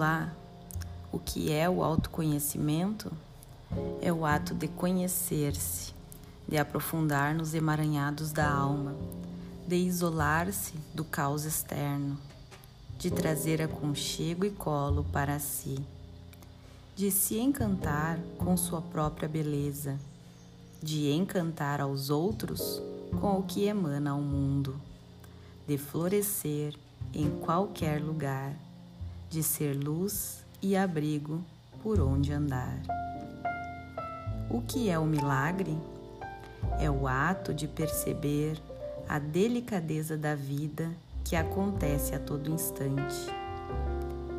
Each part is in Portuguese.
Olá, o que é o autoconhecimento? É o ato de conhecer-se, de aprofundar nos emaranhados da alma, de isolar-se do caos externo, de trazer aconchego e colo para si, de se encantar com sua própria beleza, de encantar aos outros com o que emana ao mundo, de florescer em qualquer lugar de ser luz e abrigo por onde andar. O que é o milagre? É o ato de perceber a delicadeza da vida que acontece a todo instante.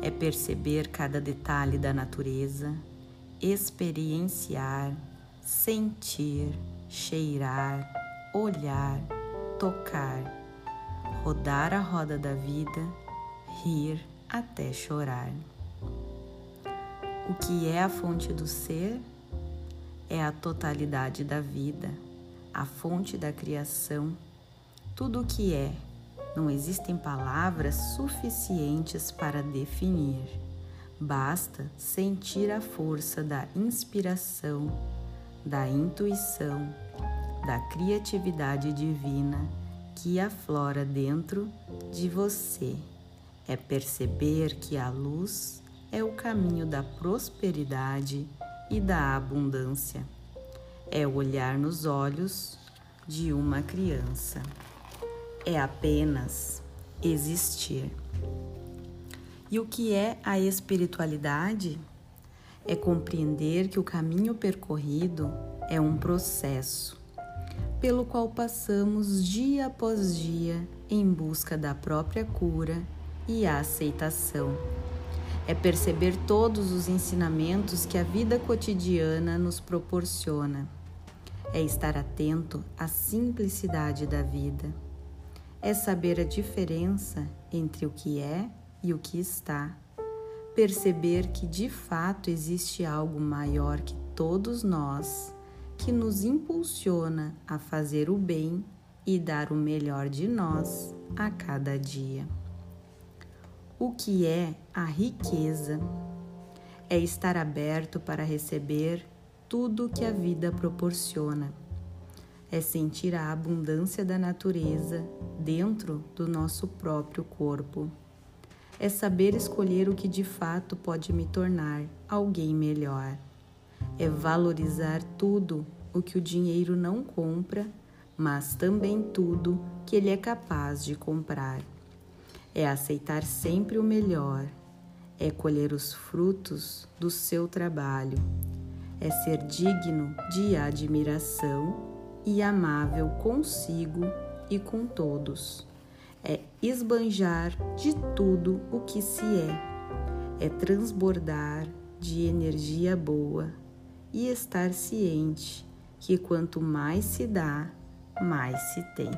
É perceber cada detalhe da natureza, experienciar, sentir, cheirar, olhar, tocar, rodar a roda da vida, rir, até chorar. O que é a fonte do ser? É a totalidade da vida, a fonte da criação, tudo o que é. Não existem palavras suficientes para definir. Basta sentir a força da inspiração, da intuição, da criatividade divina que aflora dentro de você é perceber que a luz é o caminho da prosperidade e da abundância. É olhar nos olhos de uma criança. É apenas existir. E o que é a espiritualidade? É compreender que o caminho percorrido é um processo pelo qual passamos dia após dia em busca da própria cura e a aceitação. É perceber todos os ensinamentos que a vida cotidiana nos proporciona. É estar atento à simplicidade da vida. É saber a diferença entre o que é e o que está. Perceber que de fato existe algo maior que todos nós que nos impulsiona a fazer o bem e dar o melhor de nós a cada dia. O que é a riqueza? É estar aberto para receber tudo que a vida proporciona. É sentir a abundância da natureza dentro do nosso próprio corpo. É saber escolher o que de fato pode me tornar alguém melhor. É valorizar tudo o que o dinheiro não compra, mas também tudo que ele é capaz de comprar é aceitar sempre o melhor, é colher os frutos do seu trabalho, é ser digno de admiração e amável consigo e com todos, é esbanjar de tudo o que se é, é transbordar de energia boa e estar ciente que quanto mais se dá, mais se tem.